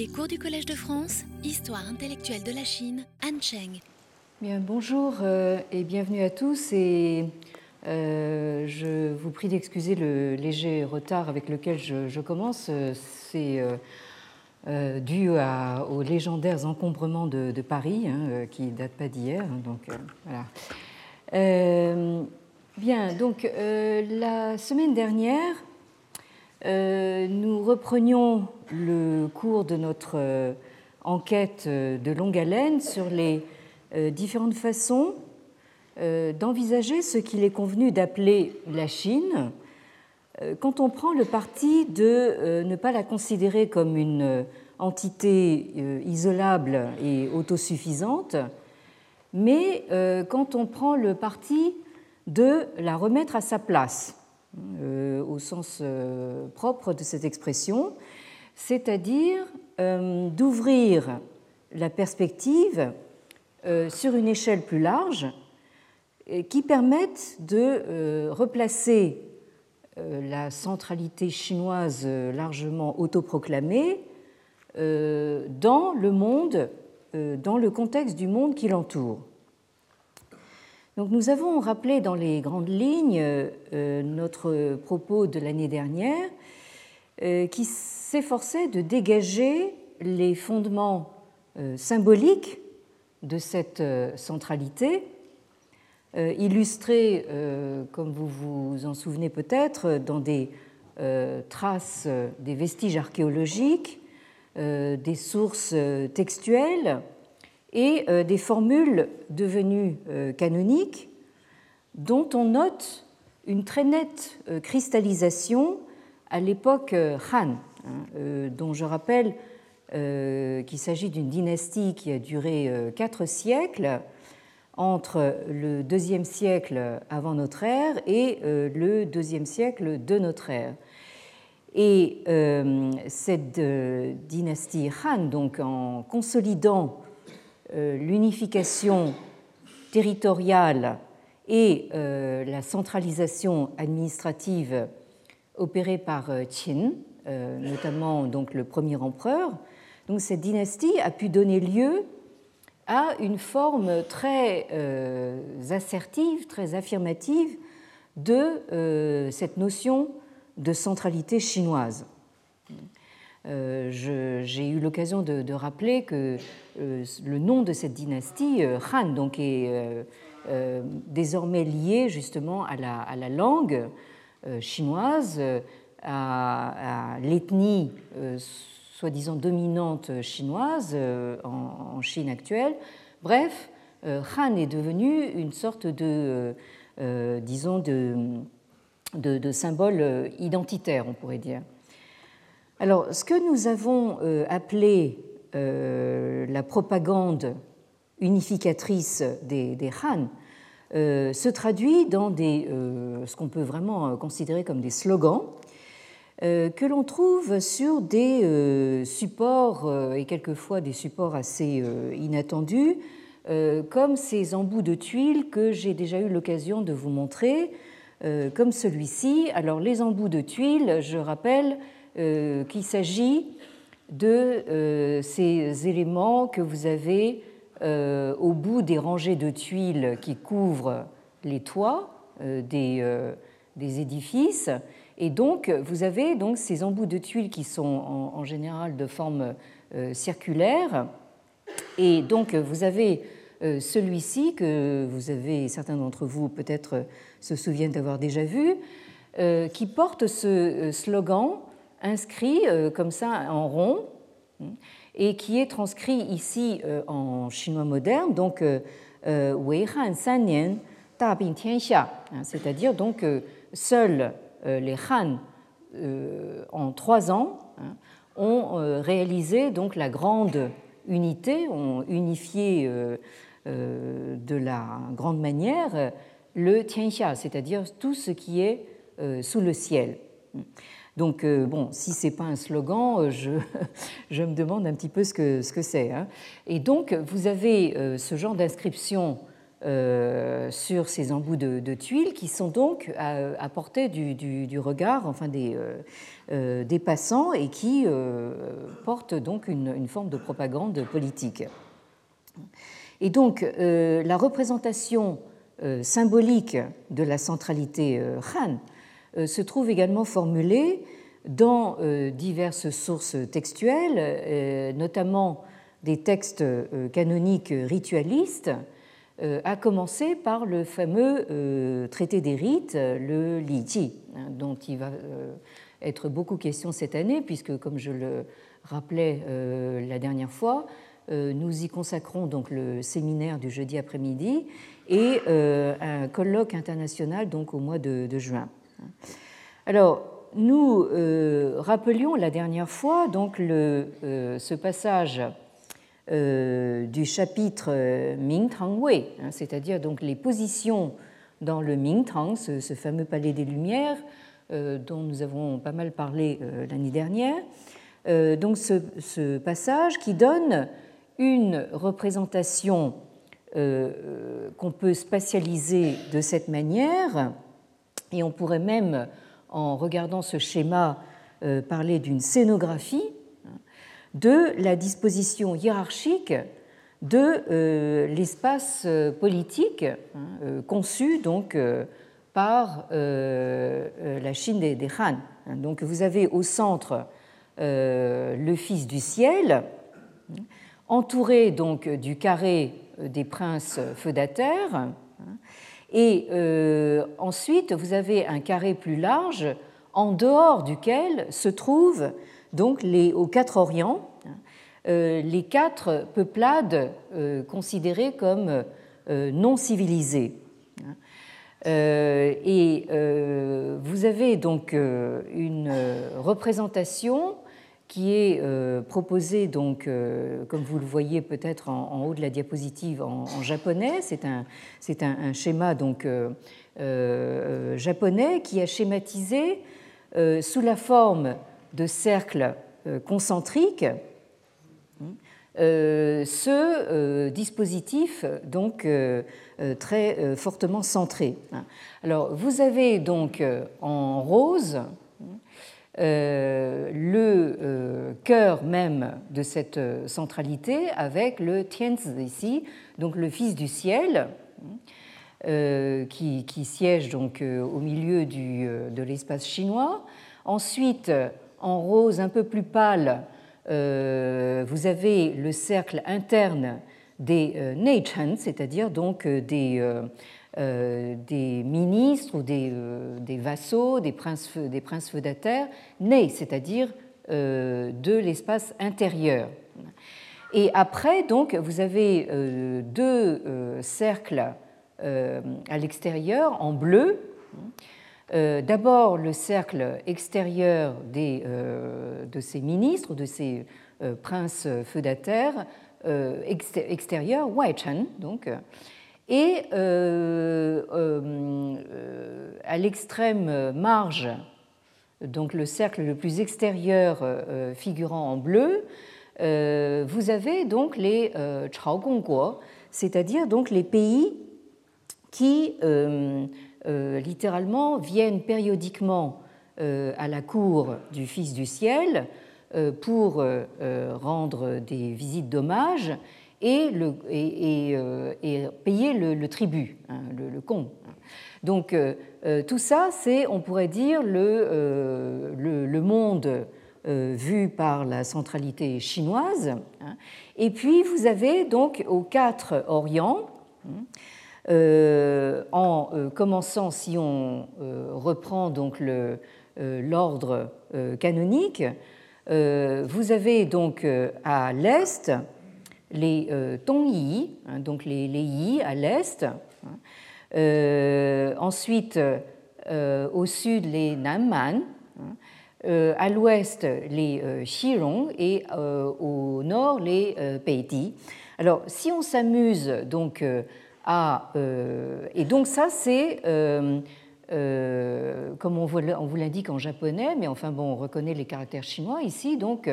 Les cours du Collège de France, Histoire intellectuelle de la Chine, Han Cheng. Bien, bonjour euh, et bienvenue à tous. Et euh, je vous prie d'excuser le léger retard avec lequel je, commence. C'est euh, dû aux légendaires encombrements de, Paris, hein, qui ne datent pas d'hier. Hein, donc voilà. bien, donc la semaine dernière, nous reprenions le cours de notre euh, enquête euh, de longue haleine sur les différentes façons d'envisager ce qu'il est convenu d'appeler la Chine quand on prend le parti de ne pas la considérer comme une entité isolable et autosuffisante, mais quand on prend le parti de la remettre à sa place. euh, au sens euh, propre de cette expression, c'est-à-dire euh, d'ouvrir la perspective sur une échelle plus large qui permette de replacer la centralité chinoise largement autoproclamée dans le monde, dans le contexte du monde qui l'entoure nous avons rappelé dans les grandes lignes euh, notre propos de l'année dernière euh, qui s'efforçait de dégager les fondements euh, symboliques de cette centralité, illustrés, comme vous vous en souvenez peut-être, dans des traces, des vestiges archéologiques, des sources textuelles, et euh, des formules devenues euh, canoniques dont on note une très nette euh, cristallisation à l'époque Han, hein, dont je rappelle qu'il s'agit d'une dynastie qui a duré quatre siècles, entre le deuxième siècle avant notre ère et le deuxième siècle de notre ère. Et cette dynastie Han, donc en consolidant l'unification territoriale et euh, la centralisation administrative opérée par euh, Qin, notamment donc le premier empereur. Donc cette dynastie a pu donner lieu à une forme très assertive, très affirmative de cette notion de centralité chinoise. Euh, j'ai eu l'occasion de, rappeler que euh, le nom de cette dynastie, euh, Han, donc, est désormais lié justement à la, langue chinoise, à, l'ethnie soi-disant dominante chinoise en, Chine actuelle. Bref, Han est devenu une sorte de, disons, de symbole identitaire, on pourrait dire. Alors, ce que nous avons euh, appelé euh, la propagande unificatrice des, Han euh, se traduit dans des, ce qu'on peut vraiment considérer comme des slogans que l'on trouve sur des supports et quelquefois des supports assez inattendus, comme ces embouts de tuiles que j'ai déjà eu l'occasion de vous montrer, comme celui-ci. Alors les embouts de tuiles, je rappelle, qu'il s'agit de euh, ces éléments que vous avez euh, au bout des rangées de tuiles qui couvrent les toits des, des, édifices. Et donc, vous avez donc ces embouts de tuiles qui sont en, général de forme circulaire. Et donc, vous avez celui-ci que vous avez, certains d'entre vous peut-être se souviennent d'avoir déjà vu, qui porte ce slogan inscrit euh, comme ça en rond et qui est transcrit ici euh, en chinois moderne, donc euh, Wei Han San Nian Da Bing Tianxia, hein, c'est-à-dire donc seuls les Han en trois ans hein, ont réalisé donc la grande unité, ont unifié de la grande manière le Tianxia, c'est-à-dire tout ce qui est sous le ciel. Donc, euh, bon, si ce n'est pas un slogan, euh, je, me demande un petit peu ce que c'est. Hein. Et donc, vous avez euh, ce genre d'inscription sur ces embouts de, tuiles qui sont donc à, portée du, regard enfin des, des, passants et qui portent donc une, forme de propagande politique. Et donc la représentation symbolique de la centralité Han se trouve également formulée dans diverses sources textuelles, notamment des textes euh, canoniques ritualistes, euh, à commencer par le fameux euh, traité des rites, le Li Ji, hein, dont il va être beaucoup question cette année, puisque, comme je le rappelais la dernière fois, nous y consacrons donc le séminaire du jeudi après-midi et un colloque international donc au mois de, juin. Alors, nous rappelions la dernière fois donc le, ce passage euh, du chapitre euh, Mingtang Wei, hein, c'est-à-dire donc les positions dans le Mingtang, ce, ce fameux palais des Lumières euh, dont nous avons pas mal parlé l'année dernière. donc ce, passage qui donne une représentation qu'on peut spatialiser de cette manière, et on pourrait même, en regardant ce schéma, parler d'une scénographie de la disposition hiérarchique de euh, l'espace euh, politique hein, euh, conçu donc par la Chine des, Han. Donc vous avez au centre le Fils du ciel, entouré donc du carré des princes feudataires, et ensuite vous avez un carré plus large en dehors duquel se trouvent donc les, aux quatre Orients, euh, les quatre peuplades euh, considérées comme euh, non civilisées. et vous avez donc une représentation qui est proposée donc, comme vous le voyez peut-être en, haut de la diapositive en, japonais. C'est un, un, schéma donc japonais qui a schématisé sous la forme de cercles euh, concentriques euh, ce euh, dispositif donc très fortement centré. Alors vous avez donc en rose le cœur même de cette centralité avec le Tianzi ici, donc le Fils du ciel, qui, qui, siège donc au milieu de l'espace chinois. Ensuite, en rose un peu plus pâle, euh, vous avez le cercle interne des euh, Neichen, c'est-à-dire donc euh, des, des, ministres ou des, des, vassaux, des princes, des princes feudataires, nés, c'est-à-dire de l'espace intérieur. Et après, donc, vous avez deux cercles à l'extérieur en bleu euh, d'abord le cercle extérieur des, euh, de ces ministres, de ces euh, princes feudataires, extérieur, donc, et à l'extrême marge, donc le cercle le plus extérieur figurant en bleu, vous avez donc les Gongguo, c'est-à-dire donc les pays qui euh, littéralement viennent périodiquement euh, à la cour du Fils du ciel euh, pour rendre des visites d'hommage et, le, et, payer le, tribut, hein, le, le, con. Donc tout ça, c'est, on pourrait dire, le, le monde vu par la centralité chinoise. Hein. Et puis vous avez donc aux quatre Orients, hein, euh, en euh, commençant, si on euh, reprend donc l'ordre canonique, vous avez donc à l'est les Tongyi, hein, donc les, les Yi à l'est, hein. ensuite au sud les Nanman, hein. à l'ouest les Xirong et au nord les Peiti. Alors, si on s'amuse donc euh, et donc ça, c'est, euh, euh, comme on vous, l'indique en japonais, mais enfin bon, on reconnaît les caractères chinois ici, donc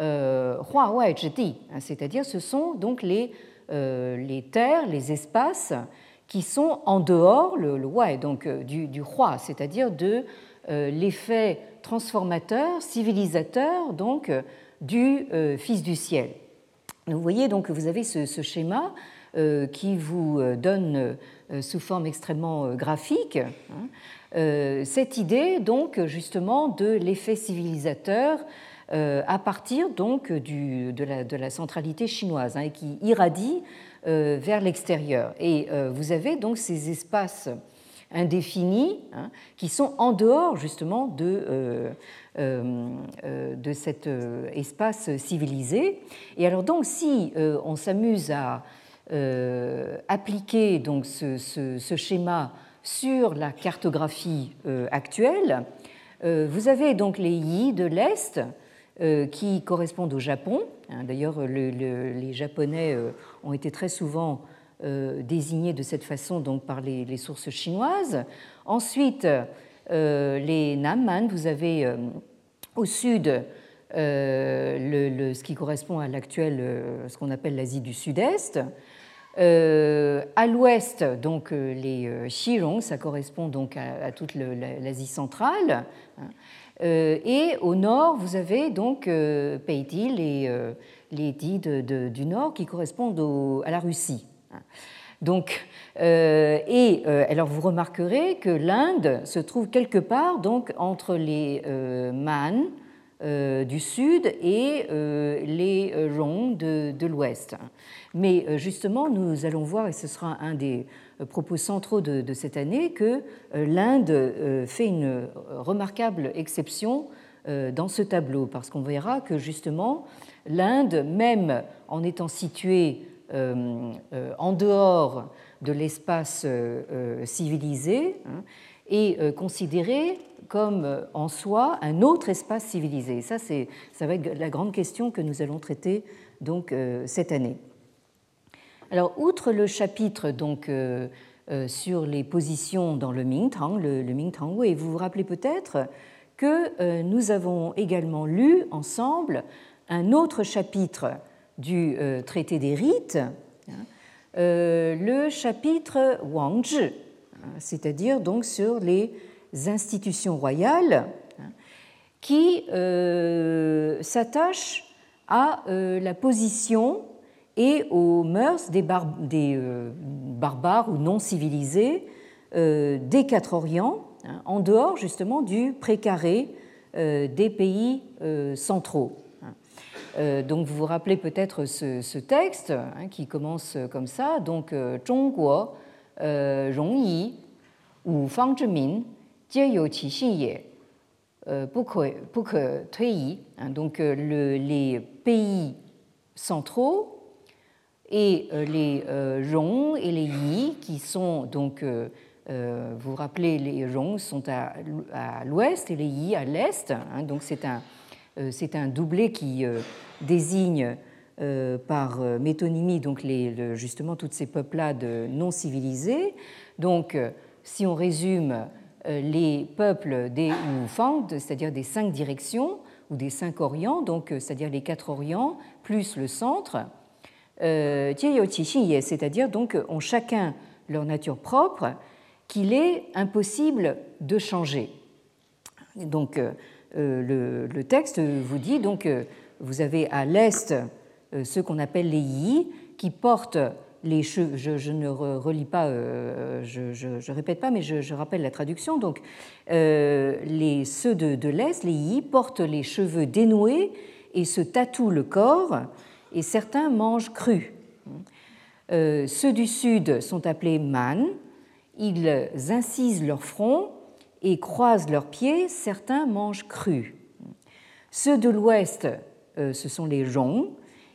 Hua hein, c'est-à-dire ce sont donc les, les terres, les espaces qui sont en dehors, le, le donc du, du roi, c'est-à-dire de l'effet transformateur, civilisateur donc du Fils du ciel. Vous voyez donc que vous avez ce, schéma euh, qui vous euh, donne euh, sous forme extrêmement graphique hein, cette idée donc justement de l'effet civilisateur à partir donc de, la, centralité chinoise hein, et qui irradie vers l'extérieur. Et vous avez donc ces espaces indéfinis hein, qui sont en dehors justement de euh, euh, de cet euh, espace civilisé. Et alors donc si on s'amuse à appliquer donc ce, schéma sur la cartographie actuelle, vous avez donc les Yi de l'Est qui correspondent au Japon. Hein, d'ailleurs, les Japonais ont été très souvent désignés de cette façon donc, par les, sources chinoises. Ensuite, euh, les Namman, vous avez euh, au sud euh, ce qui correspond à l'actuel, ce qu'on appelle l'Asie du Sud-Est. à l'ouest, donc les Xirong, ça correspond donc à, toute l'Asie centrale. Hein. et au nord, vous avez donc Peiti, les, les dits du nord qui correspondent à la Russie. Donc, euh, et euh, alors vous remarquerez que l'Inde se trouve quelque part donc entre les euh, Man du sud et les Rong de, l'ouest. Mais justement, nous allons voir, et ce sera un des propos centraux de, cette année, que l'Inde fait une remarquable exception dans ce tableau, parce qu'on verra que justement, l'Inde, même en étant située euh, euh, en dehors de l'espace euh, civilisé hein, est considéré comme en soi un autre espace civilisé. Ça, ça va être la grande question que nous allons traiter cette année. Alors, outre le chapitre donc sur les positions dans le Mingtang, le, le Mingtang et vous vous rappelez peut-être que nous avons également lu ensemble un autre chapitre du euh, traité des rites, hein, euh, le chapitre Wangzhi, hein, c'est-à-dire donc sur les institutions royales, hein, qui euh, s'attachent à la position et aux mœurs des, barbares ou non civilisés des quatre Orients, en dehors justement du précaré des pays centraux. Euh, donc vous vous rappelez peut-être ce, texte hein, qui commence comme ça, donc euh, Zhongguo euh, Rongyi ou hein, donc les pays centraux et les Rong et les Yi qui sont donc vous vous rappelez, les Rong sont à, l'ouest et les Yi à l'est, hein, donc c'est un, euh, c'est un doublé qui euh, désigne euh, par métonymie donc les, justement toutes ces peuplades non civilisés. Donc, si on résume les peuples des Fang, c'est-à-dire des cinq directions ou des cinq orients, donc c'est-à-dire les quatre orients plus le centre, c'est-à-dire donc ont chacun leur nature propre qu'il est impossible de changer. Donc euh, le, texte vous dit donc vous avez à l'est euh, ce qu'on appelle les yi qui portent les cheveux, je, ne relis pas, euh, je, ne répète pas, mais je, rappelle la traduction. Donc, les, ceux de, l'Est, les yi, portent les cheveux dénoués et se tatouent le corps, et certains mangent cru. ceux du Sud sont appelés man, ils incisent leur front et croisent leurs pieds, certains mangent cru. Ceux de l'ouest, euh, ce sont les joncs.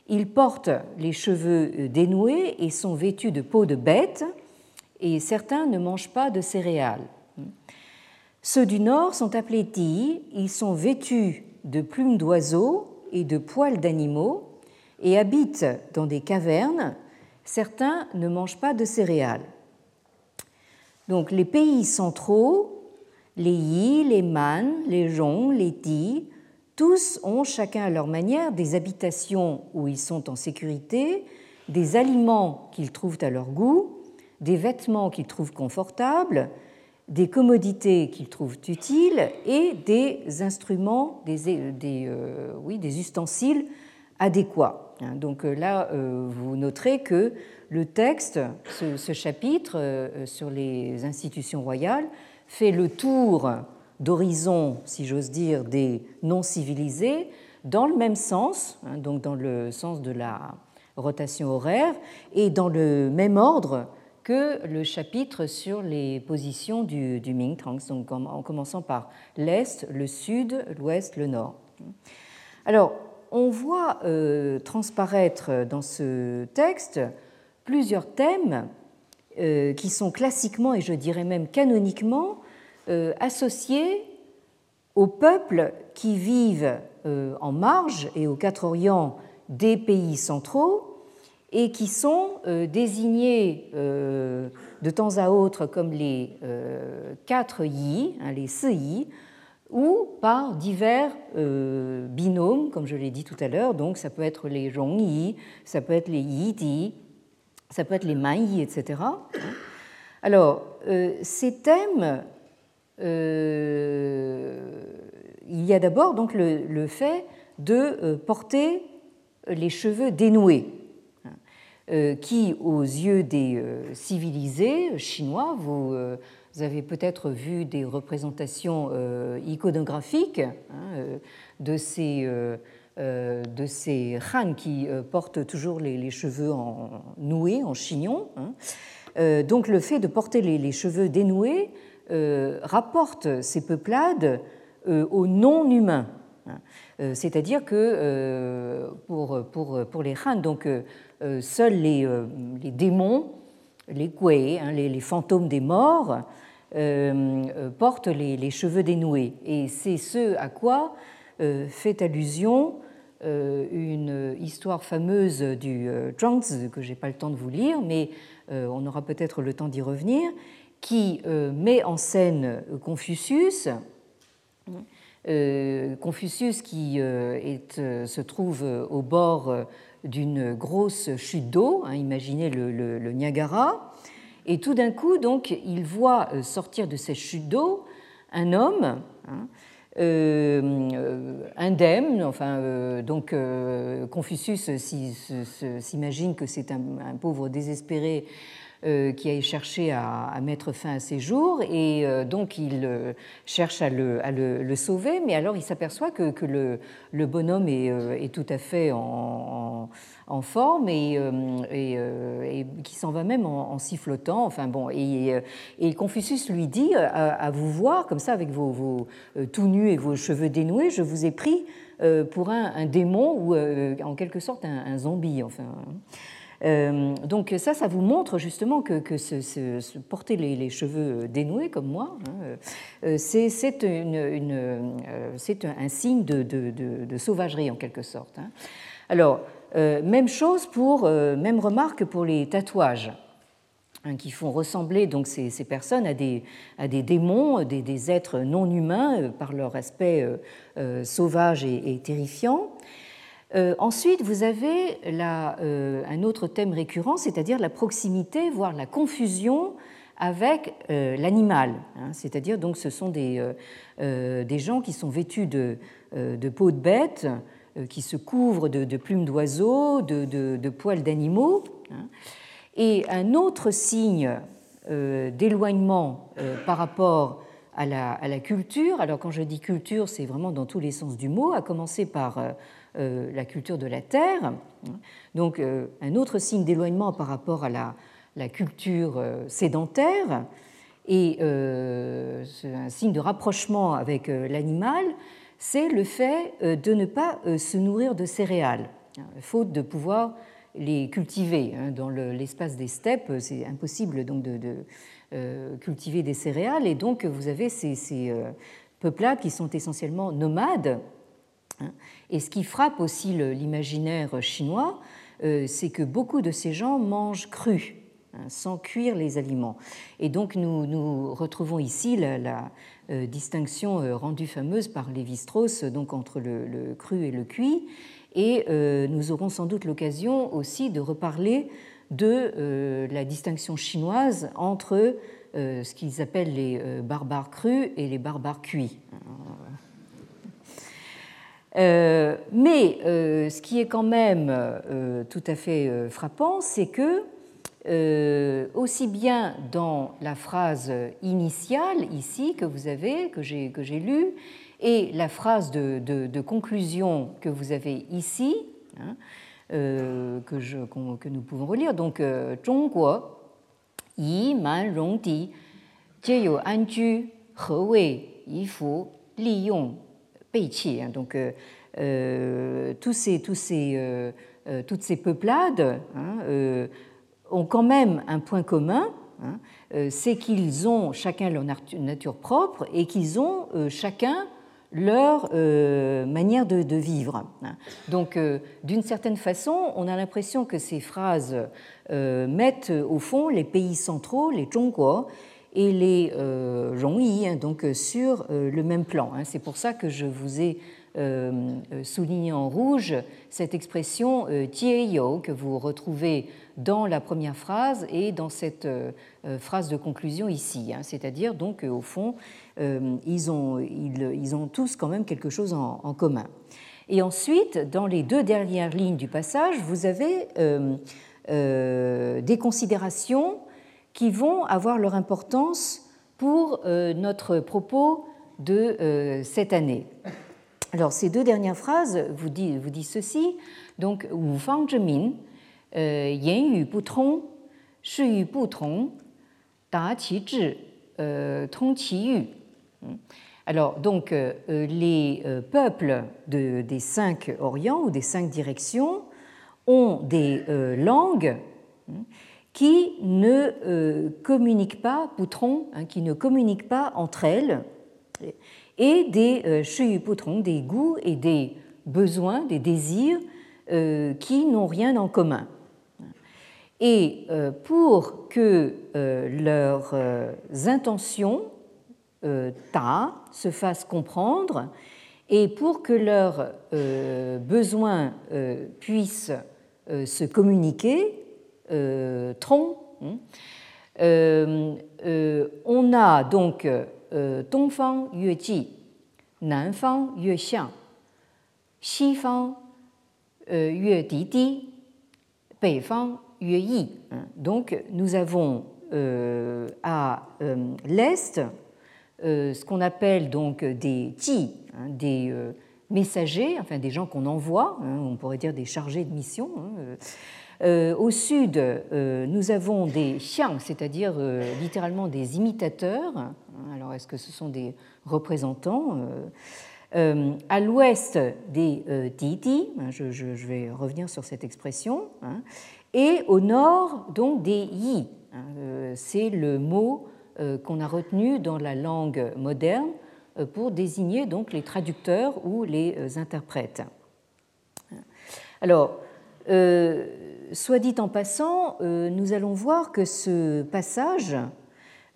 Ils portent les cheveux euh, dénoués et sont vêtus de peau de bête, et certains ne mangent pas de céréales. Ceux du nord sont appelés ti, ils sont vêtus de plumes d'oiseaux et de poils d'animaux et habitent dans des cavernes. Certains ne mangent pas de céréales. Donc les pays centraux les Yi, les Man, les Zhong, les Ti, tous ont chacun à leur manière des habitations où ils sont en sécurité, des aliments qu'ils trouvent à leur goût, des vêtements qu'ils trouvent confortables, des commodités qu'ils trouvent utiles et des instruments, des, des ustensiles adéquats. Hein, donc là, vous noterez que le texte, ce, chapitre sur les institutions royales, fait le tour d'horizon, si j'ose dire, des non civilisés, dans le même sens, hein, donc dans le sens de la rotation horaire, et dans le même ordre que le chapitre sur les positions du, du Ming-Trans, donc en, commençant par l'Est, le Sud, l'Ouest, le Nord. Alors, on voit euh, transparaître dans ce texte plusieurs thèmes euh, qui sont classiquement et je dirais même canoniquement euh, associés aux peuples qui vivent euh, en marge et aux quatre orients des pays centraux et qui sont euh, désignés de temps à autre comme les quatre yi, hein, les yi, ou par divers binômes, comme je l'ai dit tout à l'heure. Donc ça peut être les yi, ça peut être les yi ça peut être les yi, etc. Alors, ces thèmes euh, il y a d'abord donc le, fait de euh, porter les cheveux dénoués, hein, euh, qui, aux yeux des civilisés chinois, vous, avez peut-être vu des représentations iconographiques hein, de ces de ces qui portent toujours les, cheveux en noués, en chignon. Hein. Donc le fait de porter les cheveux dénoués euh, rapporte ces peuplades euh, aux non-humains. Hein. Euh, c'est-à-dire que pour, pour, pour, les Han, donc, seuls les, les, démons, les hein, les, fantômes des morts, portent les, les, cheveux dénoués. Et c'est ce à quoi fait allusion une histoire fameuse du Zhuangzi, que je n'ai pas le temps de vous lire, mais on aura peut-être le temps d'y revenir, qui euh, met en scène Confucius. Euh, Confucius qui euh, se trouve au bord d'une grosse chute d'eau, hein, imaginez le, Niagara, et tout d'un coup, donc, il voit sortir de cette chute d'eau un homme hein, indemne. Enfin, donc, Confucius s'imagine que c'est un, pauvre désespéré euh, qui a cherché à, mettre fin à ses jours et euh, donc il euh, cherche à le, sauver, mais alors il s'aperçoit que, le, bonhomme est, tout à fait en, forme et, qui s'en va même en, sifflotant. Enfin bon, et, Confucius lui dit à, vous voir comme ça avec vos, tout nus et vos cheveux dénoués, je vous ai pris pour un, démon ou en quelque sorte un, un zombie. Enfin. Euh, donc ça, ça vous montre justement que, porter les, cheveux dénoués comme moi, hein, euh, c'est un signe de, sauvagerie en quelque sorte. Hein. Alors, euh, même chose pour, même remarque pour les tatouages. Hein, qui font ressembler donc ces, personnes à des, démons, des, êtres non humains par leur aspect sauvage et terrifiant. Euh, ensuite, vous avez euh, un autre thème récurrent, c'est-à-dire la proximité, voire la confusion avec euh, l'animal. Hein. c'est-à-dire, donc, ce sont des, gens qui sont vêtus de, peau de bête, qui se couvrent de, plumes d'oiseaux, de, poils d'animaux. Hein. Et un autre signe d'éloignement par rapport à la, culture, alors quand je dis culture, c'est vraiment dans tous les sens du mot, à commencer par la culture de la terre. Donc euh, un autre signe d'éloignement par rapport à la, culture euh, sédentaire et un signe de rapprochement avec l'animal, c'est le fait de ne pas se nourrir de céréales, faute de pouvoir les cultiver. Hein. Dans l'espace des steppes, c'est impossible donc de, cultiver des céréales et donc vous avez ces, ces peuplades qui sont essentiellement nomades Hein. Et ce qui frappe aussi l'imaginaire chinois, euh, c'est que beaucoup de ces gens mangent cru, hein, sans cuire les aliments. Et donc nous, nous retrouvons ici la, euh, distinction euh, rendue fameuse par Lévi-Strauss donc entre le, cru et le cuit. Et nous aurons sans doute l'occasion aussi de reparler de la distinction chinoise entre ce qu'ils appellent les barbares crus et les barbares cuits. Mais ce qui est quand même tout à fait frappant, c'est que euh, aussi bien dans la phrase initiale ici que vous avez, que j'ai, lue, et la phrase de, conclusion que vous avez ici, hein, euh, que, nous pouvons relire. Donc, euh, Zhongguo, Yi, Man, Rong, Di, Jie You, An, Ju, He, Wei, Yi, Fu, Li, Yong, Hein. Donc, tous ces, tous ces, toutes ces peuplades hein, ont quand même un point commun, hein, euh, c'est qu'ils ont chacun leur nature propre et qu'ils ont euh, chacun leur euh, manière de, vivre. Donc, d'une certaine façon, on a l'impression que ces phrases mettent au fond les pays centraux, les Zhongguo, et les Rongyi, hein, donc sur le même plan. C'est pour ça que je vous ai souligné en rouge cette expression Jieyou que vous retrouvez dans la première phrase et dans cette euh, euh, phrase de conclusion ici. Hein. C'est-à-dire donc au fond, euh, ils, ont tous quand même quelque chose en, commun. Et ensuite, dans les deux dernières lignes du passage, vous avez des considérations qui vont avoir leur importance pour euh, notre propos de euh, cette année. Alors ces deux dernières phrases vous disent, ceci, donc Wu Fang Zhemin, Yan Alors donc euh, les peuples de, des cinq Orients ou des cinq directions ont des langues hein, qui ne communiquent pas, poutron, hein, qui ne communiquent pas entre elles, et des shui poutron, des goûts et des besoins, des désirs qui n'ont rien en commun. Et euh, pour que euh, leurs euh, intentions ta se fassent comprendre et pour que leurs besoins puissent se communiquer, tron, hein, on a donc Dongfang Yue Ji, Nanfang Yue Xiang, Xifang Yue Di Di, Beifang Hein. Donc nous avons euh, à euh, l'est euh, ce qu'on appelle donc des ti, hein, des messagers, enfin des gens qu'on envoie, on pourrait dire des chargés de mission. Au sud, nous avons des xiang, c'est-à-dire littéralement des imitateurs. Alors, est-ce que ce sont des représentants À l'ouest, des titi, je, je, vais revenir sur cette expression et au nord donc des yi. Hein, euh, c'est le mot euh, qu'on a retenu dans la langue moderne euh, pour désigner donc les traducteurs ou les interprètes. Alors, soit dit en passant, nous allons voir que ce passage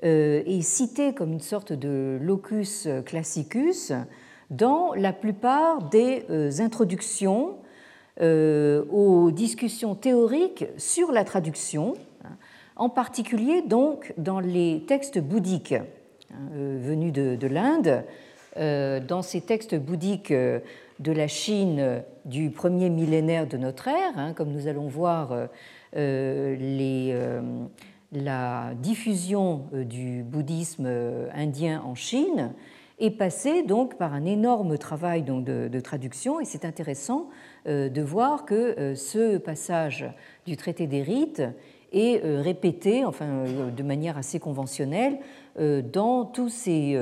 est cité comme une sorte de locus classicus dans la plupart des introductions euh, aux discussions théoriques sur la traduction, hein, en particulier donc dans les textes bouddhiques hein, euh, venus de, l'Inde. Euh, dans ces textes bouddhiques de la Chine du premier millénaire de notre ère, hein, comme nous allons voir les, la diffusion du bouddhisme indien en Chine est passée donc par un énorme travail donc, de, traduction. Et c'est intéressant euh, de voir que euh, ce passage du traité des rites est euh, répété, enfin de manière assez conventionnelle, dans tous ces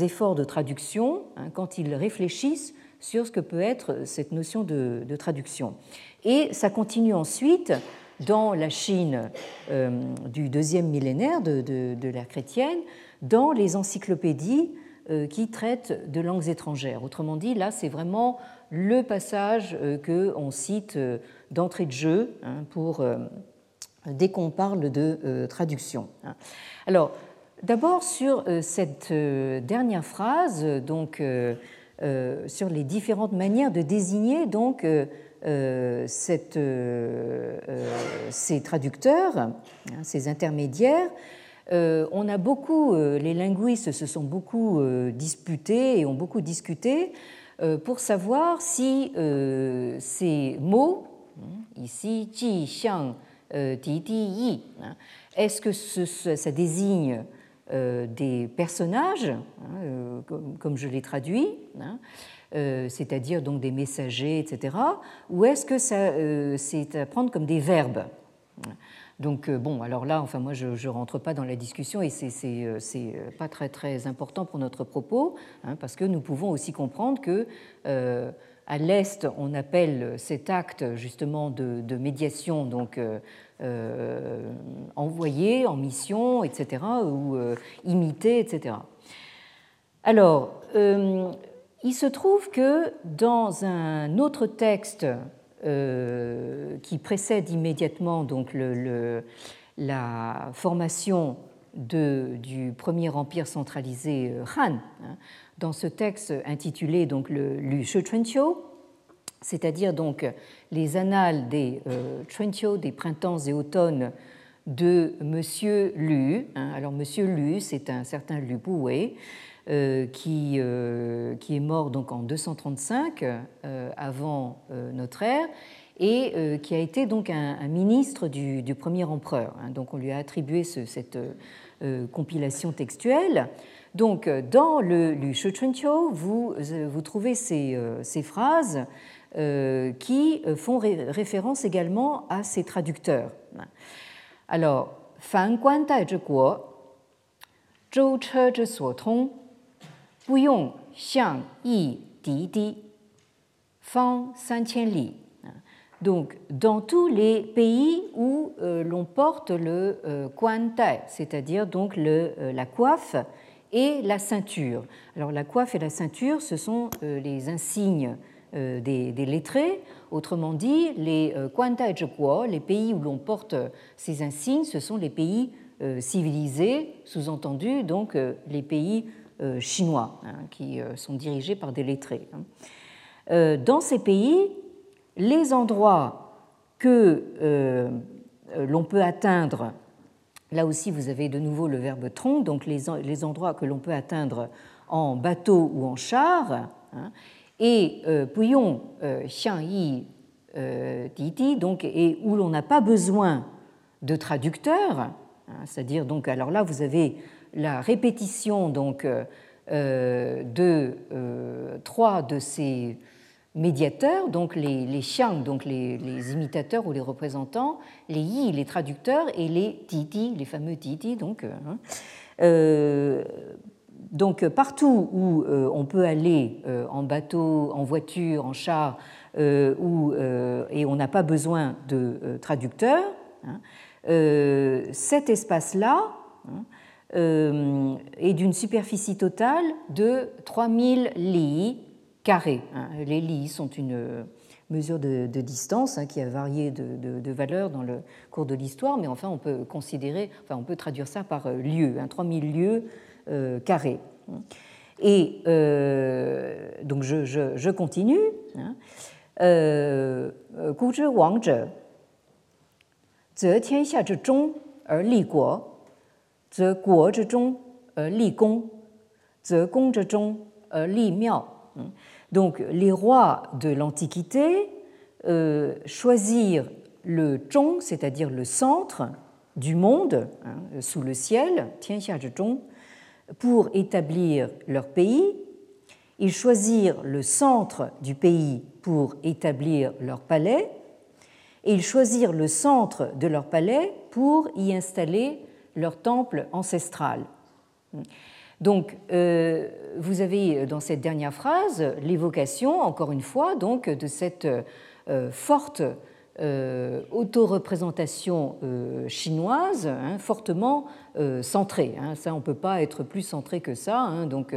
efforts de traduction, hein, quand ils réfléchissent sur ce que peut être cette notion de, traduction. Et ça continue ensuite dans la Chine du deuxième millénaire de, l'ère chrétienne, dans les encyclopédies qui traitent de langues étrangères. Autrement dit, là, c'est vraiment le passage euh, qu'on cite euh, d'entrée de jeu hein, pour, euh, dès qu'on parle de traduction. Hein. Alors, d'abord sur cette dernière phrase, donc sur les différentes manières de désigner donc cette, ces traducteurs, ces intermédiaires, on a beaucoup, les linguistes se sont beaucoup disputés et ont beaucoup discuté pour savoir si ces mots, ici, ji, xiang, di, di, yi, hein, est-ce que ça désigne euh, des personnages, hein, euh, comme, je l'ai traduit, hein, euh, c'est-à-dire donc des messagers, etc., ou est-ce que c'est à prendre comme des verbes donc bon, alors là, enfin moi je ne rentre pas dans la discussion et c'est pas très très important pour notre propos, hein, parce que nous pouvons aussi comprendre que à l'est on appelle cet acte justement de, de médiation donc euh, envoyé en mission, etc., ou euh, imité, etc. Alors, euh, il se trouve que dans un autre texte qui précède immédiatement donc la formation du premier empire centralisé Han, hein, dans ce texte intitulé donc le Lu c'est-à-dire donc les annales des euh, des printemps et automnes de Monsieur Lu. Hein. Alors Monsieur Lu, c'est un certain Lu Boué, euh, qui, euh, qui, est mort donc en 235 euh, avant notre ère et qui a été donc un, ministre du, premier empereur. Hein. Donc on lui a attribué cette compilation textuelle. Donc dans le Lu vous, vous trouvez ces, ces phrases qui euh, font référence également à ces traducteurs. Alors, Fan Guan Dai Zhe Guo. Donc, dans tous les pays où euh, l'on porte le Dai, c'est-à-dire donc la coiffe et la ceinture. Alors, la coiffe et la ceinture, ce sont les insignes euh, des, lettrés. Autrement dit, les euh, les pays où l'on porte ces insignes, ce sont les pays euh, civilisés, sous-entendu donc les pays chinois, hein, qui sont dirigés par des lettrés. Hein. Dans ces pays, les endroits que l'on peut atteindre, là aussi vous avez de nouveau le verbe tronc, donc les endroits que l'on peut atteindre en bateau ou en char, hein, et euh, Pouillon, euh, Xiang Yi, euh, Titi, donc, et où l'on n'a pas besoin de traducteur, hein, c'est-à-dire donc alors là vous avez la répétition donc de trois de ces médiateurs, donc les, les xiang, donc les, imitateurs ou les représentants, les yi, les traducteurs, et les titi, les fameux titi, donc hein, donc partout où euh, on peut aller euh, en bateau, en voiture, en char, euh, et on n'a pas besoin de traducteur, hein, cet espace-là hein, est d'une superficie totale de 3000 lits carrés. Hein. Les lits sont une mesure de, distance qui a varié de, valeur dans le cours de l'histoire, mais enfin on peut considérer, enfin on peut traduire ça par lieu, 3000 lieues euh, carré. Et euh, donc je, je, je continue. Hein. Euh, donc les rois de l'Antiquité euh, choisirent le zhong, c'est-à-dire le centre du monde, hein, sous le ciel, tianxia zhong, pour établir leur pays. Ils choisirent le centre du pays pour établir leur palais et ils choisirent le centre de leur palais pour y installer leur temple ancestral. Donc, euh, vous avez dans cette dernière phrase l'évocation, encore une fois, donc, de cette euh, forte euh, auto-représentation euh, chinoise hein, fortement euh, centrée. Hein. Ça, on ne peut pas être plus centré que ça. Hein. donc,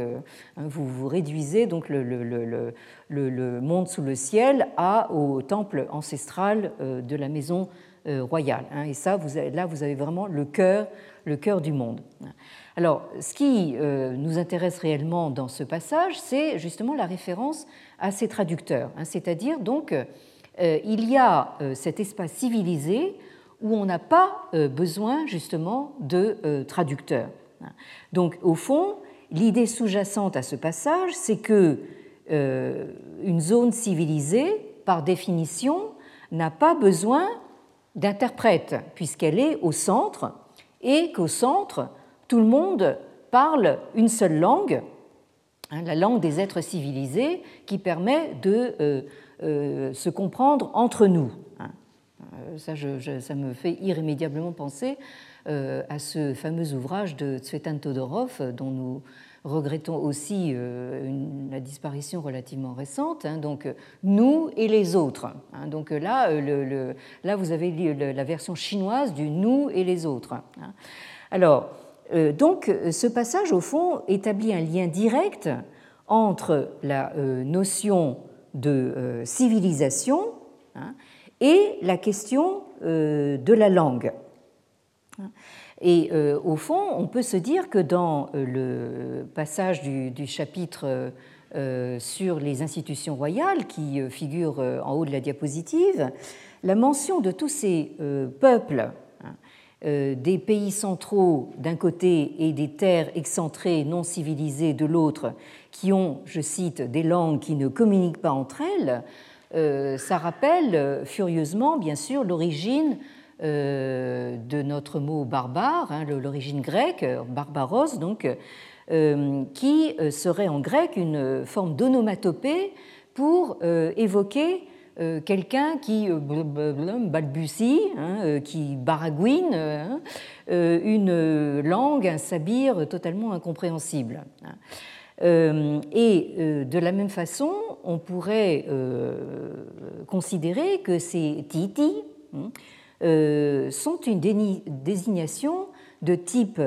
vous, vous réduisez donc le, le, monde sous le ciel à, au temple ancestral de la maison royale. et ça, vous là, vous avez vraiment le cœur, le cœur du monde. Alors, ce qui nous intéresse réellement dans ce passage, c'est justement la référence à ces traducteurs, c'est-à-dire donc il y a cet espace civilisé où on n'a pas besoin justement de traducteurs. Donc au fond, l'idée sous-jacente à ce passage, c'est que une zone civilisée, par définition, n'a pas besoin d'interprète, puisqu'elle est au centre, et qu'au centre, tout le monde parle une seule langue, hein, la langue des êtres civilisés, qui permet de euh, euh, se comprendre entre nous. Hein. Euh, ça, ça, me fait irrémédiablement penser à ce fameux ouvrage de Tsvetan Todorov, dont nous regrettons aussi euh, la disparition relativement récente, hein, donc euh, nous et les autres. Hein. donc euh, là, là, vous avez la version chinoise du nous et les autres. Alors, donc, ce passage, au fond, établit un lien direct entre la notion de civilisation et la question de la langue. Et euh, au fond, on peut se dire que dans euh, le passage du, chapitre euh, sur les institutions royales qui figure en haut de la diapositive, la mention de tous ces peuples hein, des pays centraux d'un côté et des terres excentrées non civilisées de l'autre, qui ont, je cite, des langues qui ne communiquent pas entre elles, ça rappelle furieusement, bien sûr, l'origine euh, de notre mot barbare, hein, l'origine grecque, barbaros, donc, euh, qui euh, serait en grec une forme d'onomatopée pour évoquer quelqu'un qui balbutie, hein, qui baragouine, hein, une langue, un sabir totalement incompréhensible. Et de la même façon, on pourrait considérer que ces titi, euh, sont une désignation de type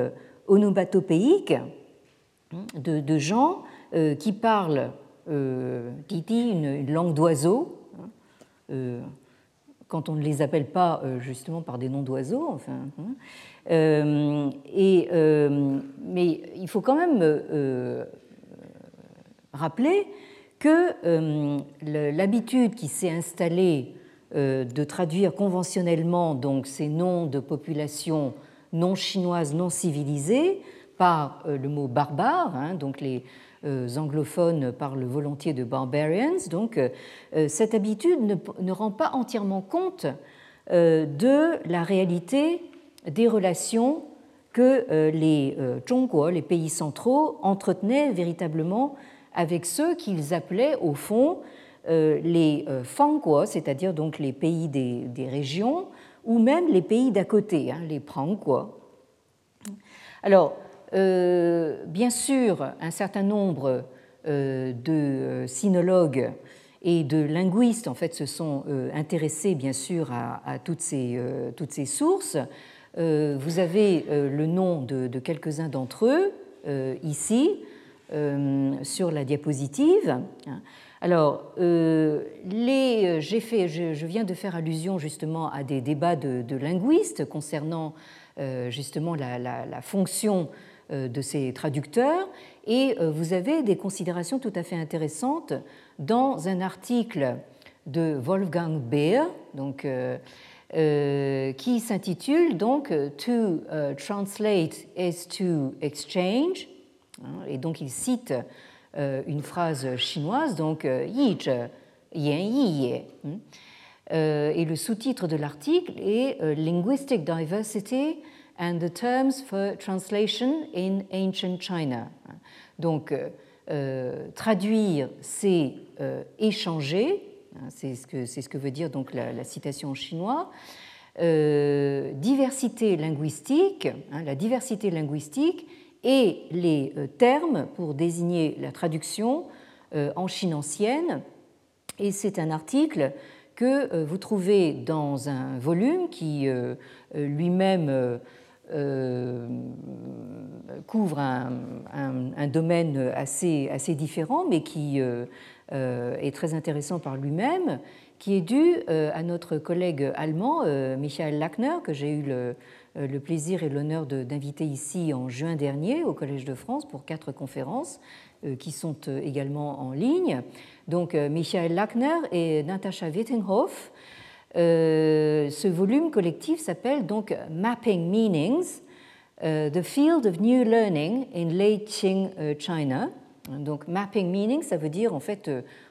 onomatopéique de, gens euh, qui parlent euh, titi, une, langue d'oiseau, hein, quand on ne les appelle pas justement par des noms d'oiseaux. Enfin, hein. et, mais il faut quand même rappeler que l'habitude qui s'est installée euh, de traduire conventionnellement donc ces noms de populations non chinoises, non civilisées, par euh, le mot barbare. Hein, donc les euh, anglophones parlent volontiers de barbarians. Donc cette habitude ne, rend pas entièrement compte de la réalité des relations que les Zhongguo, les pays centraux, entretenaient véritablement avec ceux qu'ils appelaient au fond euh, les euh, Fangguo, c'est-à-dire donc les pays des, régions, ou même les pays d'à côté, hein, les Prangguo. Alors, euh, bien sûr, un certain nombre de sinologues et de linguistes en fait se sont intéressés bien sûr à, toutes, ces, toutes, ces, sources. vous avez le nom de, de quelques-uns d'entre eux ici sur la diapositive. Alors, euh, les, euh, fait, je, viens de faire allusion justement à des débats de, linguistes concernant euh, justement la, fonction de ces traducteurs, et vous avez des considérations tout à fait intéressantes dans un article de Wolfgang Beer, donc, qui s'intitule donc To translate is to exchange, et donc il cite euh, une phrase chinoise, donc euh, Yi Zhe Yi euh, Et le sous-titre de l'article est Linguistic Diversity and the Terms for Translation in Ancient China. Donc, traduire, c'est échanger, hein, c'est ce, que, ce que veut dire donc la, citation en chinois. diversité linguistique, hein, la diversité linguistique et les euh, termes pour désigner la traduction euh, en Chine ancienne. Et c'est un article que euh, vous trouvez dans un volume qui lui-même couvre un, domaine assez, assez, différent, mais qui est très intéressant par lui-même, qui est dû à notre collègue allemand, Michael Lackner, que j'ai eu le, euh, le plaisir et l'honneur d'inviter ici en juin dernier au Collège de France pour quatre conférences, qui sont également en ligne. Donc Michael Lackner et Natasha Wittinghoff. Ce volume collectif s'appelle donc Mapping Meanings, The Field of New Learning in Late Qing China. Donc Mapping Meanings, ça veut dire en fait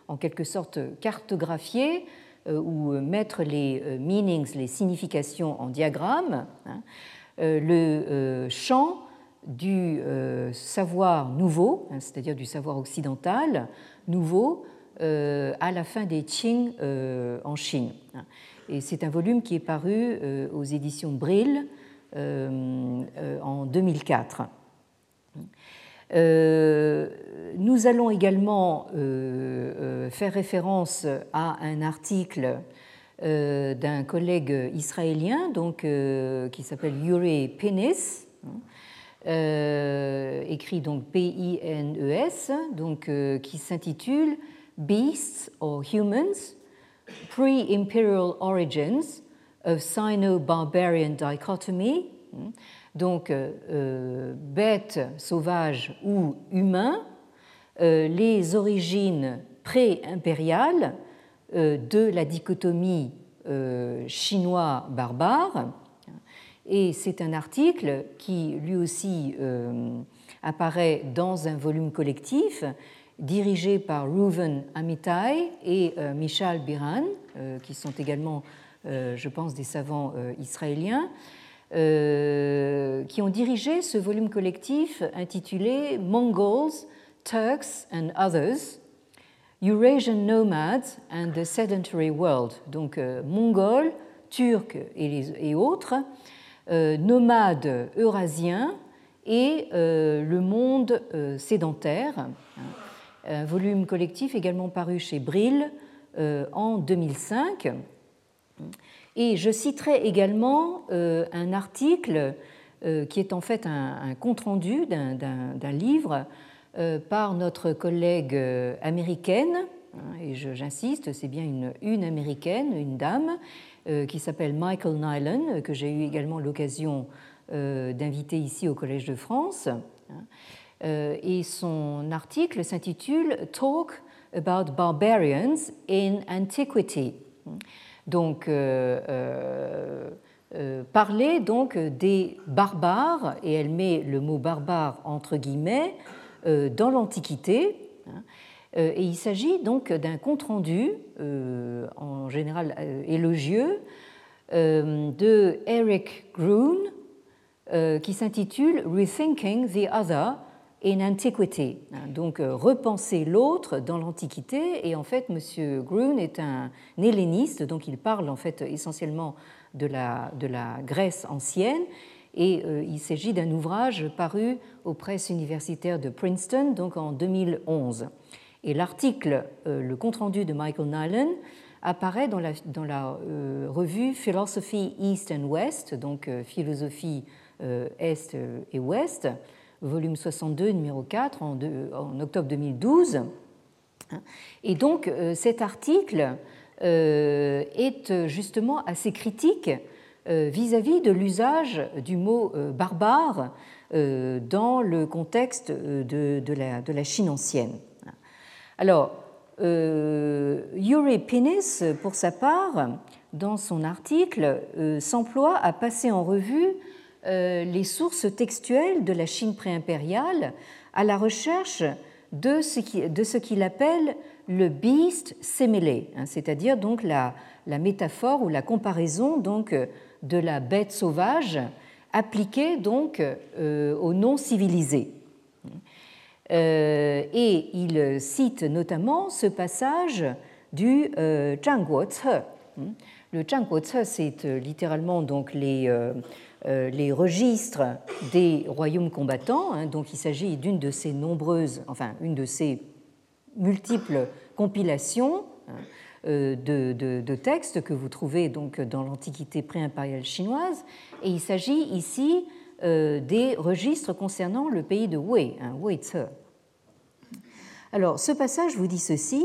en quelque sorte cartographier ou mettre les meanings, les significations en diagramme. Hein, le champ du euh, savoir nouveau, hein, c'est-à-dire du savoir occidental nouveau, euh, à la fin des Qing euh, en Chine. Et c'est un volume qui est paru aux éditions Brill en 2004. nous allons également faire référence à un article d'un collègue israélien donc, qui s'appelle Yuri Penis, euh, écrit donc P-I-N-E-S, donc, euh, qui s'intitule Beasts or Humans, Pre-Imperial Origins of Sino-Barbarian Dichotomy, donc euh, bêtes sauvages ou humains, les origines pré-impériales de la dichotomie chinois-barbare. Et c'est un article qui lui aussi euh, apparaît dans un volume collectif dirigé par Reuven Amitai et euh, Michal Biran, euh, qui sont également, je pense, des savants israéliens, qui ont dirigé ce volume collectif intitulé Mongols, Turks and Others, Eurasian Nomads and the Sedentary World, donc Mongols, Turcs et, autres, euh, nomades eurasiens et euh, le monde euh, sédentaire, un volume collectif également paru chez Brill en 2005. Et je citerai également un article qui est en fait un, compte-rendu d'un livre par notre collègue américaine, hein, et j'insiste, c'est bien une, américaine, une dame, euh, qui s'appelle Michael Nyland, euh, que j'ai eu également l'occasion euh, d'inviter ici au Collège de France. Et son article s'intitule Talk about Barbarians in Antiquity. Donc, parler donc des barbares, et elle met le mot barbare entre guillemets, dans l'Antiquité. Euh, et il s'agit donc d'un compte-rendu, euh, en général euh, élogieux, de Eric Groon, qui s'intitule Rethinking the Other in Antiquity. Donc, repenser l'autre dans l'Antiquité. Et en fait, M. Groon est un helléniste, donc il parle en fait essentiellement de la, Grèce ancienne. Et il s'agit d'un ouvrage paru aux presses universitaires de Princeton, donc en 2011. Et l'article, euh, le compte-rendu de Michael Nyland, apparaît dans la, euh, revue Philosophy East and West, donc euh, Philosophie Est et Ouest, volume 62, numéro 4, en, octobre 2012. Et donc cet article est justement assez critique vis-à-vis de l'usage du mot barbare dans le contexte de, la, Chine ancienne. Alors, euh, Yuri Pinis, pour sa part, dans son article, euh, s'emploie à passer en revue euh, les sources textuelles de la Chine préimpériale à la recherche de ce qu'il appelle le beast sémélé, hein, c'est-à-dire donc la, métaphore ou la comparaison donc de la bête sauvage appliquée donc au non civilisé. Euh, et il cite notamment ce passage du euh, Zhangguo Ce. Le Ce, c'est euh, littéralement donc les, les registres des royaumes combattants. Hein. donc il s'agit d'une de ces nombreuses, enfin une de ces multiples compilations hein, de, de, textes que vous trouvez donc dans l'Antiquité pré-impériale chinoise. Et il s'agit ici des registres concernant le pays de Wei, hein, Wei. Alors, ce passage vous dit ceci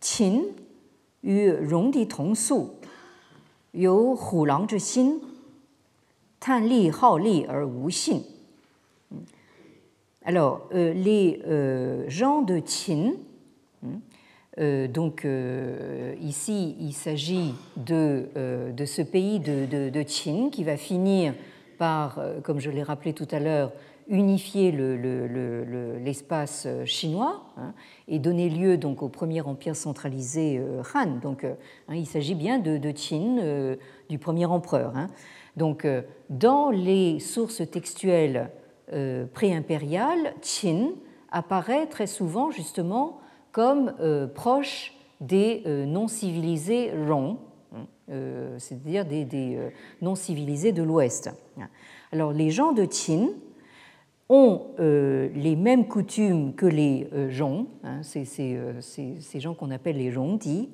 Qin yu rong di tong su, you hu lang zhi xin, tan li hao li er wu xin. Alors, les gens de Qin, hein, donc ici il s'agit de, de, ce pays de, de, de, Qin qui va finir par, comme je l'ai rappelé tout à l'heure, unifier l'espace le, chinois hein, et donner lieu donc au premier empire centralisé Han. Donc, hein, il s'agit bien de, Qin, du premier empereur. Hein. Donc, euh, dans les sources textuelles euh, pré-impériales, Qin apparaît très souvent justement comme euh, proche des non-civilisés Rong, c'est-à-dire des, non-civilisés de l'Ouest. Alors, les gens de Qin ont les mêmes coutumes que les Zhong, hein, c'est ces gens qu'on appelle les Zhongdi.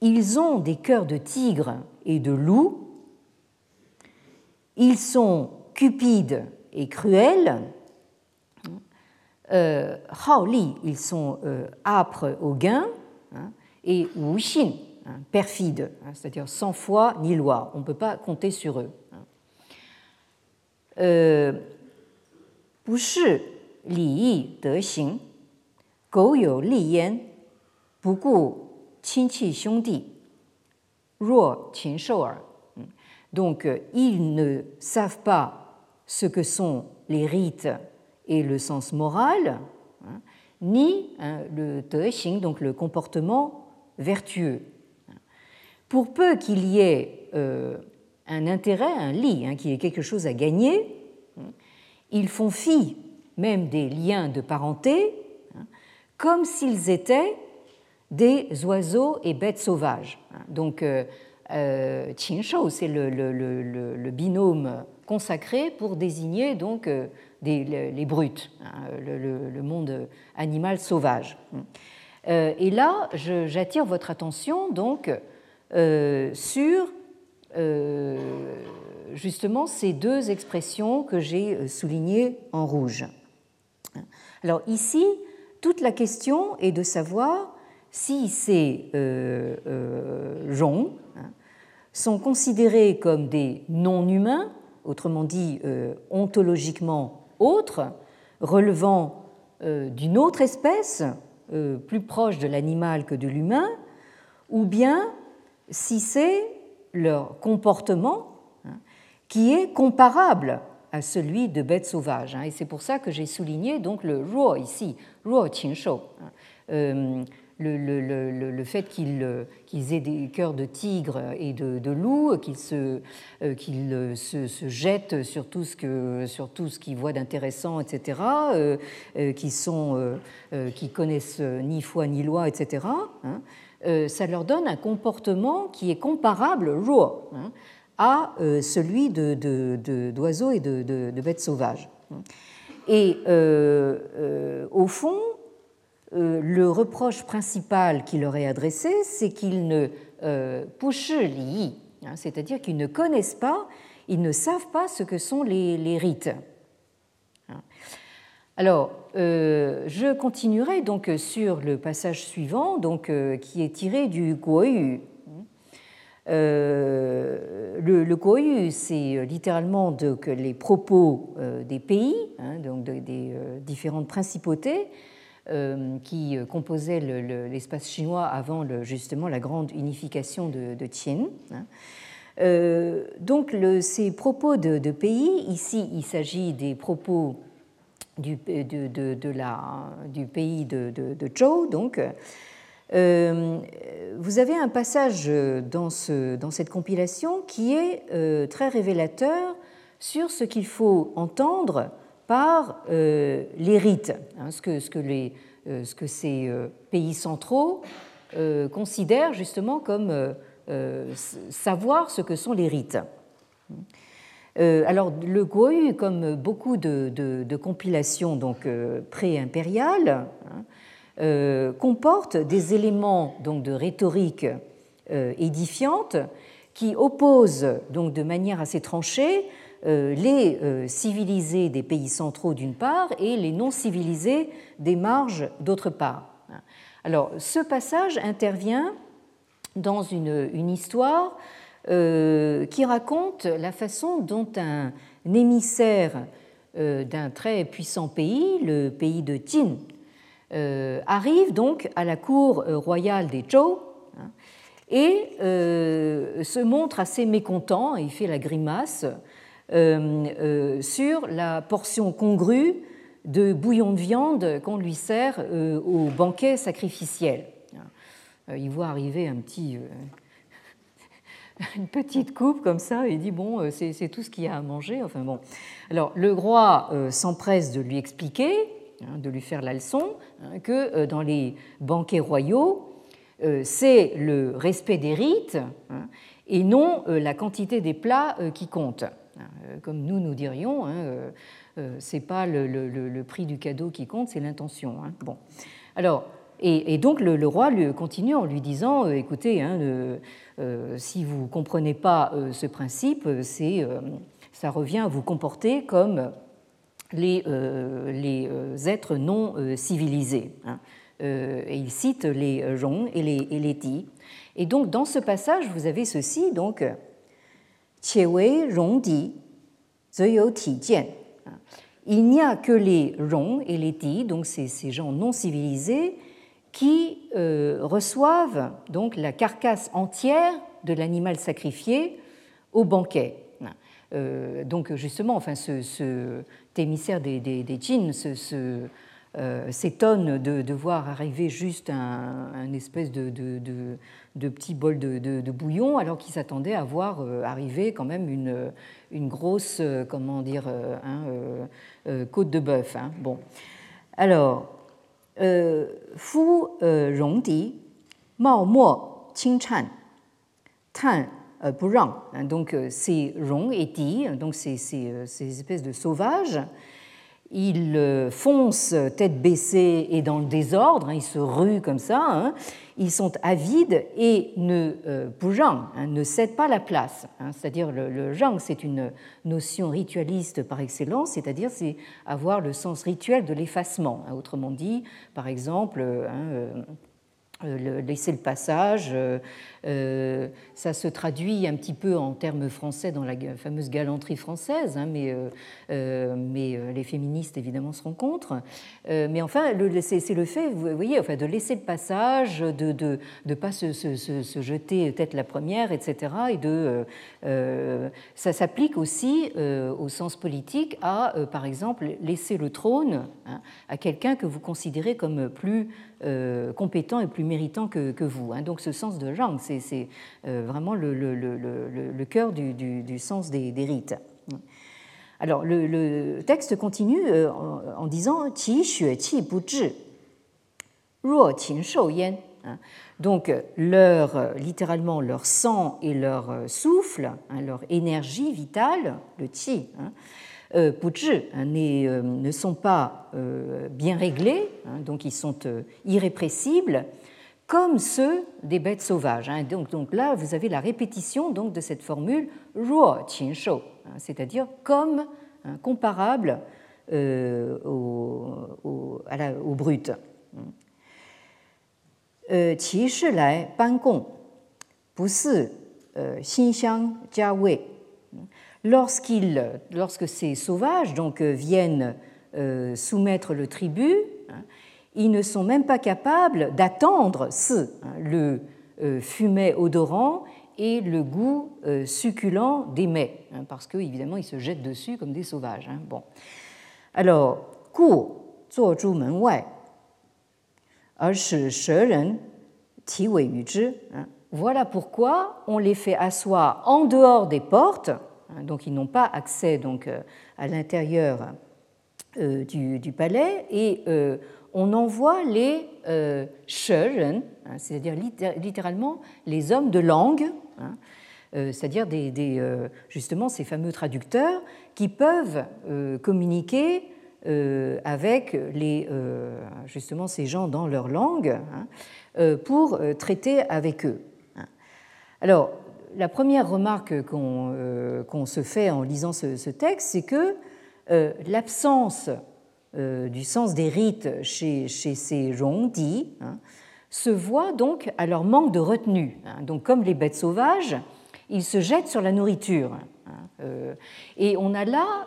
Ils ont des cœurs de tigre et de loup ils sont cupides et cruels. Euh, Li, ils sont euh, âpres au gain. Hein, et Wu Xin, hein, perfides, c'est-à-dire sans foi ni loi. On ne peut pas compter sur eux. Euh, 不是礼义德行，苟有利焉，不顾亲戚兄弟，若禽兽耳。donc, euh, ils ne savent pas ce que sont les rites et le sens moral, hein, ni hein, le Dexing, donc le comportement vertueux. Pour peu qu'il y ait euh, un intérêt, un lit, hein, qu'il y ait quelque chose à gagner, ils font fi même des liens de parenté, comme s'ils étaient des oiseaux et bêtes sauvages. Donc, euh, euh, Qingshou, c'est le, binôme consacré pour désigner donc euh, les, brutes, hein, le, monde animal sauvage. Euh, et là, j'attire votre attention donc sur justement ces deux expressions que j'ai soulignées en rouge. Alors ici, toute la question est de savoir si ces euh, ronds, sont considérés comme des non-humains, autrement dit euh, ontologiquement autres, relevant euh, d'une autre espèce, euh, plus proche de l'animal que de l'humain, ou bien si c'est leur comportement hein, qui est comparable à celui de bêtes sauvages. Hein. Et c'est pour ça que j'ai souligné donc le ruo ici, ruo qingshou le, fait euh, qu'ils aient des cœurs de tigre et de, de loup, qu'ils se, euh, euh, jettent sur tout ce qu'ils voient d'intéressant, etc., sont, qui connaissent ni foi ni loi, etc. Hein, ça leur donne un comportement qui est comparable, hein, à celui d'oiseaux de, et de, bêtes sauvages. Et au fond, euh, le reproche principal qui leur est adressé, c'est qu'ils ne euh, li, hein, c'est-à-dire qu'ils ne connaissent pas, ils ne savent pas ce que sont les, rites. Hein. Alors, euh, je continuerai donc sur le passage suivant, donc, qui est tiré du Guoyu. Le, le c'est littéralement donc, les propos des pays, hein, donc des différentes principautés, euh, qui euh, composait l'espace chinois avant justement la grande unification de, de. Hein. Euh, donc ces propos de, pays, ici il s'agit des propos du, du pays de, Zhou. Donc, vous avez un passage dans, ce, dans cette compilation qui est très révélateur sur ce qu'il faut entendre par euh, les rites, hein, ce, que, euh, ces euh, pays centraux considèrent justement comme savoir ce que sont les rites. alors le Goyu, comme beaucoup de, de, compilations donc pré-impériales, hein, comporte des éléments donc de rhétorique édifiante qui opposent donc de manière assez tranchée euh, les euh, civilisés des pays centraux d'une part et les non civilisés des marges d'autre part. Alors ce passage intervient dans une, histoire euh, qui raconte la façon dont un, émissaire d'un très puissant pays, le pays de Jin, arrive donc à la cour royale des Zhou hein, et se montre assez mécontent, il fait la grimace, sur la portion congrue de bouillon de viande qu'on lui sert au banquet sacrificiel. Il voit arriver un petit une petite coupe comme ça et dit bon, euh, c'est tout ce qu'il y a à manger. Enfin bon. Alors le roi euh, s'empresse de lui expliquer, hein, de lui faire la leçon, hein, que euh, dans les banquets royaux, c'est le respect des rites hein, et non la quantité des plats qui compte. Comme nous nous dirions, c'est pas le, le, prix du cadeau qui compte, c'est l'intention. Bon. Alors et, donc le, roi lui continue en lui disant euh, écoutez, hein, euh, si vous ne comprenez pas euh, ce principe, c'est, ça revient à vous comporter comme les, les êtres non civilisés. Hein. et il cite les Rong et les, et Ti. Et donc dans ce passage, vous avez ceci donc Rong Di, Ti Il n'y a que les Rong et les Ti, donc ces, ces gens non civilisés, qui euh, reçoivent donc la carcasse entière de l'animal sacrifié au banquet. Euh, donc justement, enfin, ce émissaire des, des, des djinns euh, s'étonne de, de, voir arriver juste un, espèce de, de, petit bol de, bouillon, alors qu'il s'attendait à voir arriver quand même une, une grosse, comment dire, hein, côte de bœuf. Hein. Bon, alors Fu Rongdi, Mao Mo Qing Chan, Tan Burang. Donc c'est Rong et Di, donc c'est ces espèces de sauvages ils euh, foncent tête baissée et dans le désordre, hein, ils se ruent comme ça, hein. ils sont avides et ne euh, hein, ne cèdent pas la place. C'est-à-dire le, le zhang, c'est une notion ritualiste par excellence, c'est-à-dire c'est avoir le sens rituel de l'effacement. Autrement dit, par exemple, euh, laisser le passage euh, ça se traduit un petit peu en termes français dans la fameuse galanterie française, hein, mais, euh, euh, les féministes évidemment se rencontrent. mais enfin, c'est le fait, vous voyez, enfin, de laisser le passage, de ne pas se, jeter tête la première, etc. Et de, ça s'applique aussi au sens politique à, par exemple, laisser le trône hein, à quelqu'un que vous considérez comme plus compétent et plus méritant que, vous. Hein. Donc ce sens de genre, c'est euh, vraiment le, cœur du, sens des, rites. Alors, le, texte continue euh, en, disant Qi xue qi bu zhi, ruo qin shou yan. Hein. Donc, leur, littéralement, leur sang et leur souffle, hein, leur énergie vitale, le qi, hein, euh, ne sont pas bien réglés, donc ils sont irrépressibles, comme ceux des bêtes sauvages. Hein. Donc, là, vous avez la répétition donc, de cette formule ruo qin shou, hein, c'est-à-dire comme hein, comparable euh, au, brut. Euh, qi shi lai ban gong, bu si euh, xin xiang jia wei. Lorsque ces sauvages donc, viennent soumettre le tribut, ils ne sont même pas capables d'attendre ce, hein, le euh, fumet odorant et le goût euh, succulent des mets, hein, parce qu'évidemment, ils se jettent dessus comme des sauvages. Hein. Bon. Alors, voilà pourquoi on les fait asseoir en dehors des portes, donc ils n'ont pas accès donc, euh, à l'intérieur du, du, palais, et on envoie les euh, hein, c'est-à-dire littéralement les hommes de langue, hein, euh, c'est-à-dire des, euh, justement ces fameux traducteurs qui peuvent euh, communiquer avec les, justement ces gens dans leur langue hein, pour traiter avec eux. Alors, la première remarque qu'on se fait en lisant ce, texte, c'est que l'absence euh, du sens des rites chez, ces rongdi hein, se voit donc à leur manque de retenue. Hein. Donc, comme les bêtes sauvages, ils se jettent sur la nourriture. Hein. et on a là,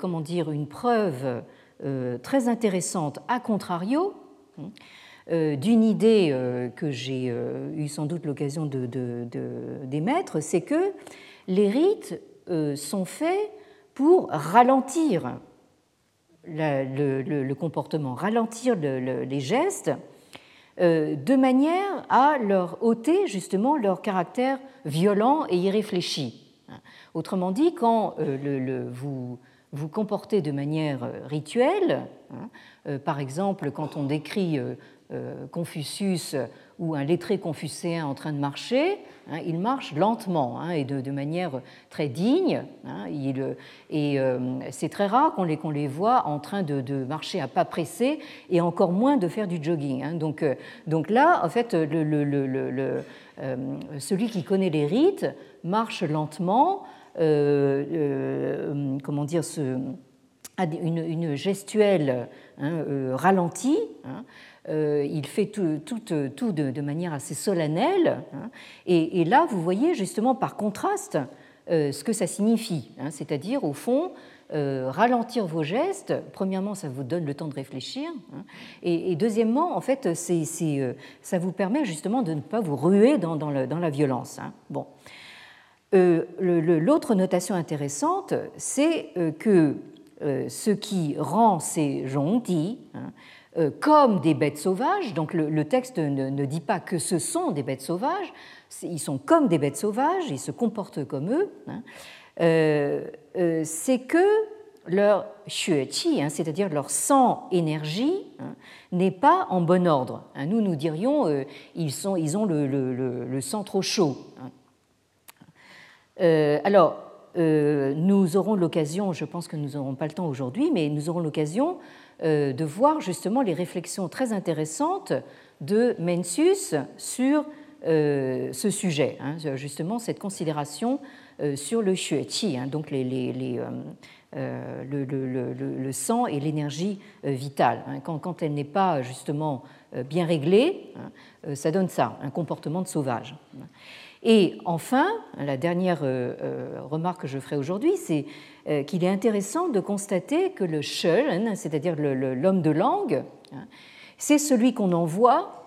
comment dire, une preuve très intéressante, à contrario, hein, d'une idée que j'ai eu sans doute l'occasion d'émettre, c'est que les rites sont faits pour ralentir le, comportement, ralentir les gestes, euh, de manière à leur ôter justement leur caractère violent et irréfléchi. Autrement dit, quand euh, vous vous comportez de manière euh, rituelle, hein, par exemple quand on décrit Confucius ou un lettré confucéen en train de marcher, hein, il marche lentement hein, et de, manière très digne. Hein, et euh, c'est très rare qu'on les, les voit en train de, marcher à pas pressés et encore moins de faire du jogging. Donc, euh, donc là, en fait, euh, celui qui connaît les rites marche lentement, comment dire, une, une gestuelle ralentie. Euh, il fait tout, de, manière assez solennelle. Hein. et, là, vous voyez justement par contraste euh, ce que ça signifie. Hein. C'est-à-dire, au fond, euh, ralentir vos gestes, premièrement, ça vous donne le temps de réfléchir, hein. et, deuxièmement, en fait, ça vous permet justement de ne pas vous ruer dans, la violence. Bon. l'autre notation intéressante, c'est que ce qui rend ces zhongdi, euh, comme des bêtes sauvages. Donc le, texte ne, dit pas que ce sont des bêtes sauvages, ils sont comme des bêtes sauvages, ils se comportent comme eux. Hein. Euh, euh, c'est que leur xueqi, hein, c'est-à-dire leur sang énergie, hein, n'est pas en bon ordre. Nous, nous dirions ils, sont, ils ont le, sang trop chaud. alors, nous aurons l'occasion, je pense que nous n'aurons pas le temps aujourd'hui, mais nous aurons l'occasion euh, de voir justement les réflexions très intéressantes de Mencius sur euh, ce sujet, hein, justement cette considération euh, sur le xueqi, hein, donc le, sang et l'énergie vitale. Hein. Quand, elle n'est pas justement bien réglée, ça donne ça, un comportement de sauvage. Et enfin, la dernière remarque que je ferai aujourd'hui, c'est euh, qu'il est intéressant de constater que le Schön, c'est-à-dire l'homme de langue, hein, c'est celui qu'on envoie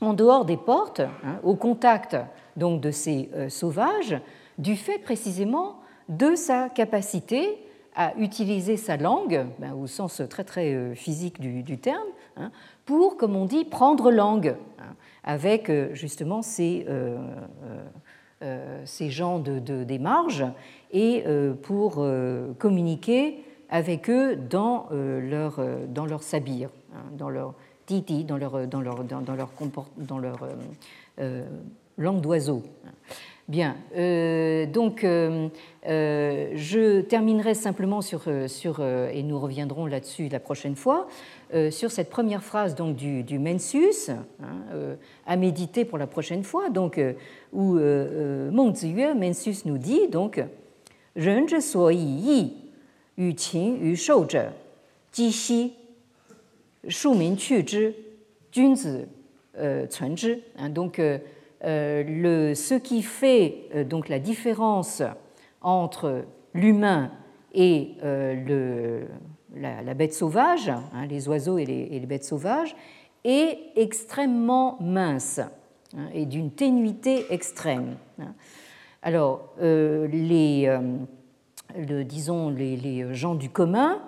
en dehors des portes, hein, au contact donc de ces euh, sauvages, du fait précisément de sa capacité à utiliser sa langue, ben, au sens très très euh, physique du, terme, hein, pour, comme on dit, prendre langue, avec justement ces, ces gens de, des marges et euh, pour euh, communiquer avec eux dans euh, leur, dans leur sabir, hein, dans leur titi, dans leur, dans leur, dans, leur, dans leur langue d'oiseau. Bien, donc je terminerai simplement sur, sur et nous reviendrons là-dessus la prochaine fois, euh, sur cette première phrase donc, du, du Mensus, hein, euh, à méditer pour la prochaine fois, donc, euh, où Meng Ziyue, Mensus nous dit donc, Ren zhe suo yi yu qin yu shou zhe, ji xi, shu min qu zhi, jun zi cun zhi. Hein, donc, euh, le, ce qui fait euh, donc la différence entre l'humain et euh, le, la, bête sauvage, hein, les oiseaux et les, bêtes sauvages, est extrêmement mince hein, et d'une ténuité extrême. Hein. Alors, euh, les, euh, disons, les, gens du commun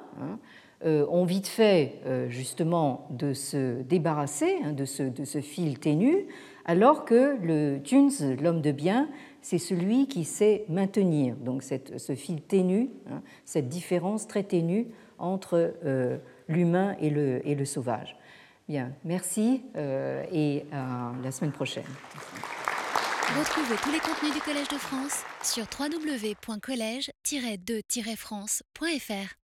euh, ont vite fait justement de se débarrasser de, ce, fil ténu, alors que le Tunes, l'homme de bien, c'est celui qui sait maintenir donc ce fil ténu, cette différence très ténue entre l'humain et le, et le, sauvage. Bien, merci et à la semaine prochaine. Retrouvez tous les contenus du Collège de France sur www.colège-2-france.fr.